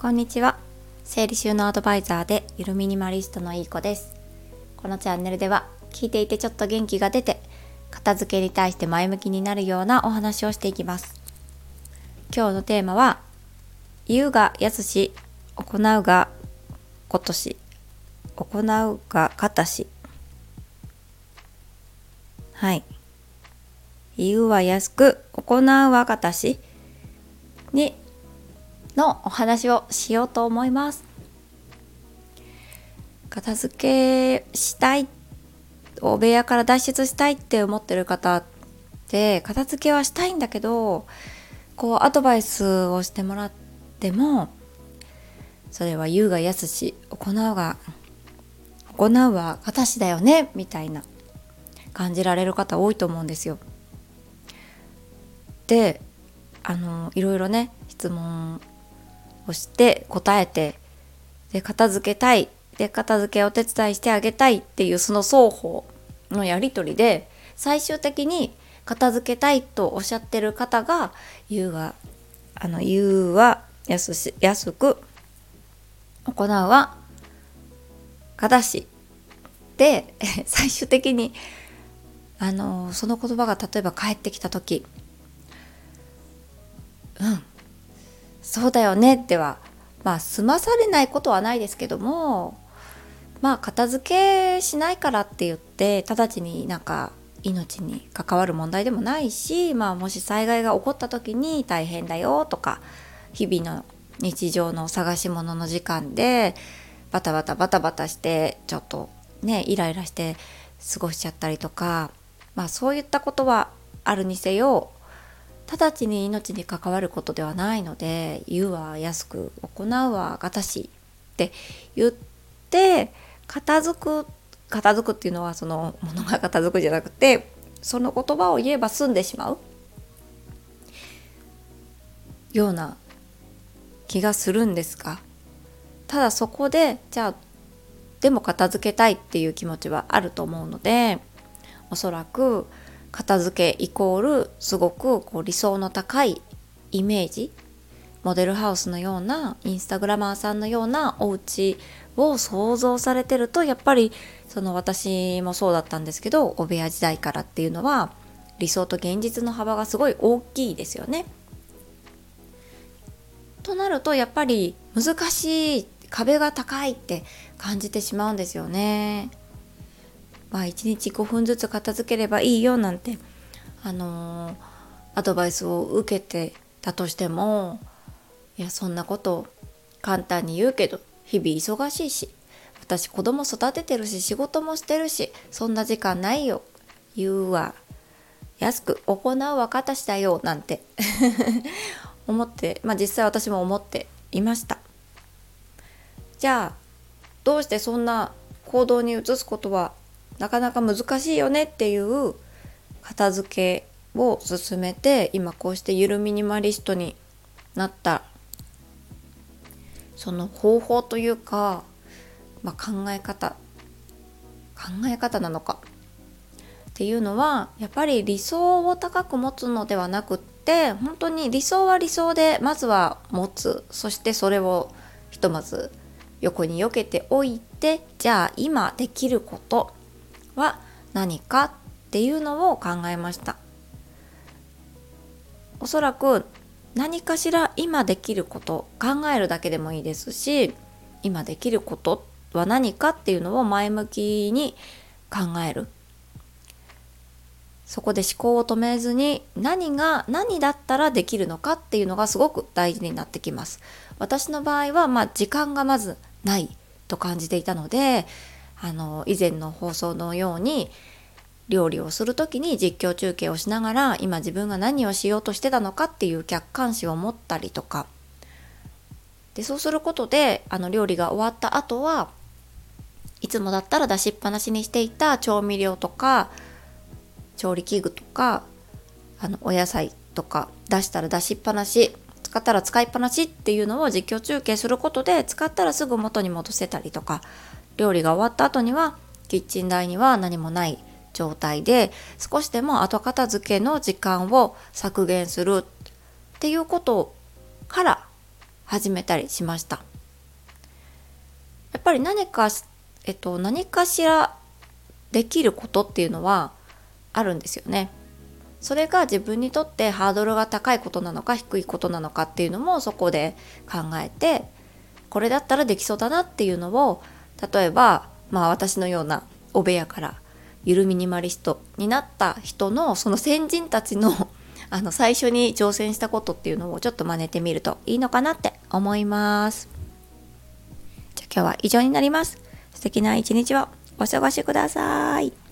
こんにちは。整理収納アドバイザーでゆるミニマリストのいい子です。このチャンネルでは聞いていてちょっと元気が出て片付けに対して前向きになるようなお話をしていきます。今日のテーマは言うがやすし行うがことし行うがかたし。はい。言うは安く行うはかたし。にのお話をしようと思います片付けしたいお部屋から脱出したいって思ってる方って片付けはしたいんだけどこうアドバイスをしてもらってもそれは言うがやすし行うが行うは形だよねみたいな感じられる方多いと思うんですよ。であのいろいろね質問をして答えてで片付けたい。で片付けお手伝いしてあげたい。っていうその双方のやり取りで最終的に片付けたいとおっしゃってる方が言うがあの言うは安し安く行うは正しで 最終的にあのその言葉が例えば返ってきた時うん。そうだよねではまあ済まされないことはないですけどもまあ片付けしないからって言って直ちになんか命に関わる問題でもないし、まあ、もし災害が起こった時に大変だよとか日々の日常の探し物の時間でバタバタバタバタしてちょっとねイライラして過ごしちゃったりとか、まあ、そういったことはあるにせよ直ちに命に関わることではないので言うは安く行うはがたしって言って片付く片付くっていうのはそのものが片付くじゃなくてその言葉を言えば済んでしまう。ような気がするんですがただそこでじゃあでも片付けたいっていう気持ちはあると思うのでおそらく片付けイコールすごくこう理想の高いイメージモデルハウスのようなインスタグラマーさんのようなお家を想像されてるとやっぱりその私もそうだったんですけどお部屋時代からっていうのは理想と現実の幅がすごい大きいですよね。となるとやっぱり難しい壁が高いって感じてしまうんですよね。まあ1日5分ずつ片付ければいいよなんてあのー、アドバイスを受けてたとしてもいやそんなこと簡単に言うけど日々忙しいし私子供育ててるし仕事もしてるしそんな時間ないよ言うわ安く行うは形だよなんて 思ってまあ実際私も思っていました。じゃあどうしてそんな行動に移すことはなかなか難しいよねっていう片付けを進めて今こうしてゆるミニマリストになった。その方法というか、まあ、考え方。考え方なのか。っていうのはやっぱり理想を高く持つのではなくって本当に理想は理想でまずは持つ。そしてそれをひとまず横に避けておいてじゃあ今できること。は何かっていうのを考えました。おそらく何かしら今できること考えるだけでもいいですし今できることは何かっていうのを前向きに考える。そこで思考を止めずに何が何だったらできるのかっていうのがすごく大事になってきます。私の場合はまあ時間がまずないと感じていたのであの以前の放送のように料理をする時に実況中継をしながら今自分が何をしようとしてたのかっていう客観視を持ったりとか。でそうすることであの料理が終わった後はいつもだったら出しっぱなしにしていた調味料とか調理器具とかあのお野菜とか出したら出しっぱなし使ったら使いっぱなしっていうのを実況中継することで使ったらすぐ元に戻せたりとか。料理が終わった後にはキッチン台には何もない状態で少しでも後片付けの時間を削減するっていうことから始めたりしました。やっぱり何か、えっと、何かしらできることっていうのはあるんですよね。それが自分にとってハードルが高いことなのか低いことなのかっていうのもそこで考えてこれだったらできそうだなっていうのを例えばまあ私のようなお部屋からゆるミニマリストになった人のその先人たちの あの最初に挑戦したことっていうのをちょっと真似てみるといいのかなって思います。じゃ今日は以上になります。素敵な一日をお過ごしください。